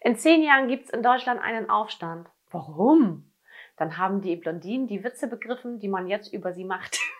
In zehn Jahren gibt es in Deutschland einen Aufstand. Warum? Dann haben die Blondinen die Witze begriffen, die man jetzt über sie macht.